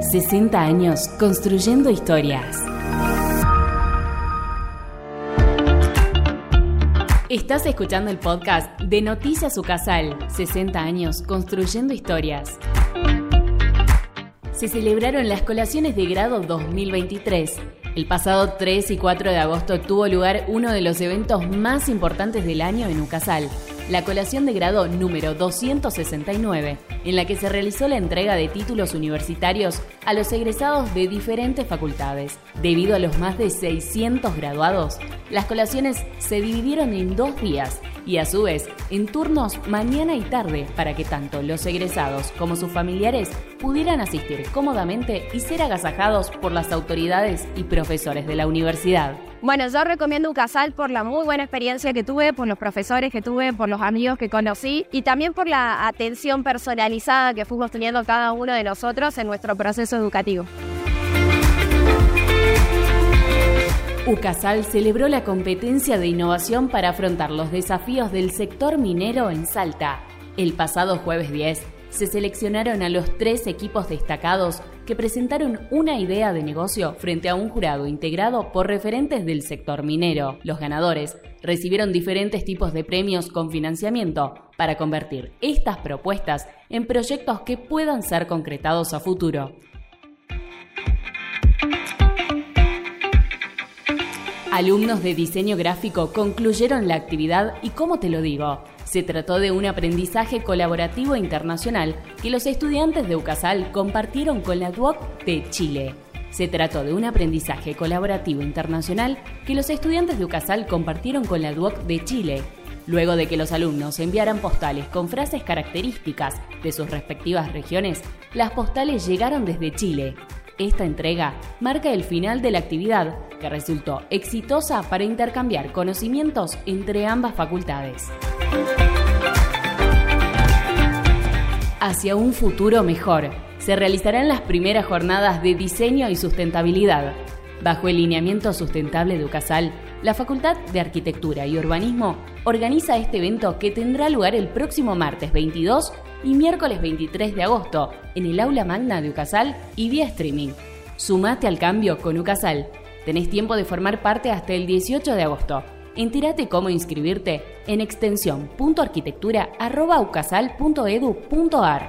60 años construyendo historias. Estás escuchando el podcast de Noticias Ucasal, 60 años construyendo historias. Se celebraron las colaciones de grado 2023. El pasado 3 y 4 de agosto tuvo lugar uno de los eventos más importantes del año en Ucasal, la colación de grado número 269, en la que se realizó la entrega de títulos universitarios a los egresados de diferentes facultades. Debido a los más de 600 graduados, las colaciones se dividieron en dos días y a su vez en turnos mañana y tarde para que tanto los egresados como sus familiares pudieran asistir cómodamente y ser agasajados por las autoridades y profesores de la universidad. Bueno, yo recomiendo Ucasal por la muy buena experiencia que tuve, por los profesores que tuve, por los amigos que conocí y también por la atención personalizada que fuimos teniendo cada uno de nosotros en nuestro proceso educativo. UCASAL celebró la competencia de innovación para afrontar los desafíos del sector minero en Salta. El pasado jueves 10 se seleccionaron a los tres equipos destacados que presentaron una idea de negocio frente a un jurado integrado por referentes del sector minero. Los ganadores recibieron diferentes tipos de premios con financiamiento para convertir estas propuestas en proyectos que puedan ser concretados a futuro. Alumnos de diseño gráfico concluyeron la actividad y cómo te lo digo, se trató de un aprendizaje colaborativo internacional que los estudiantes de UCASAL compartieron con la DUOC de Chile. Se trató de un aprendizaje colaborativo internacional que los estudiantes de UCASAL compartieron con la DUOC de Chile, luego de que los alumnos enviaran postales con frases características de sus respectivas regiones, las postales llegaron desde Chile. Esta entrega marca el final de la actividad que resultó exitosa para intercambiar conocimientos entre ambas facultades. Hacia un futuro mejor, se realizarán las primeras jornadas de diseño y sustentabilidad. Bajo el lineamiento sustentable de UCASAL, la Facultad de Arquitectura y Urbanismo organiza este evento que tendrá lugar el próximo martes 22 y miércoles 23 de agosto en el aula magna de UCASAL y vía streaming. Sumate al cambio con UCASAL. Tenés tiempo de formar parte hasta el 18 de agosto. Entérate cómo inscribirte en extensión.arquitectura.ucasal.edu.ar.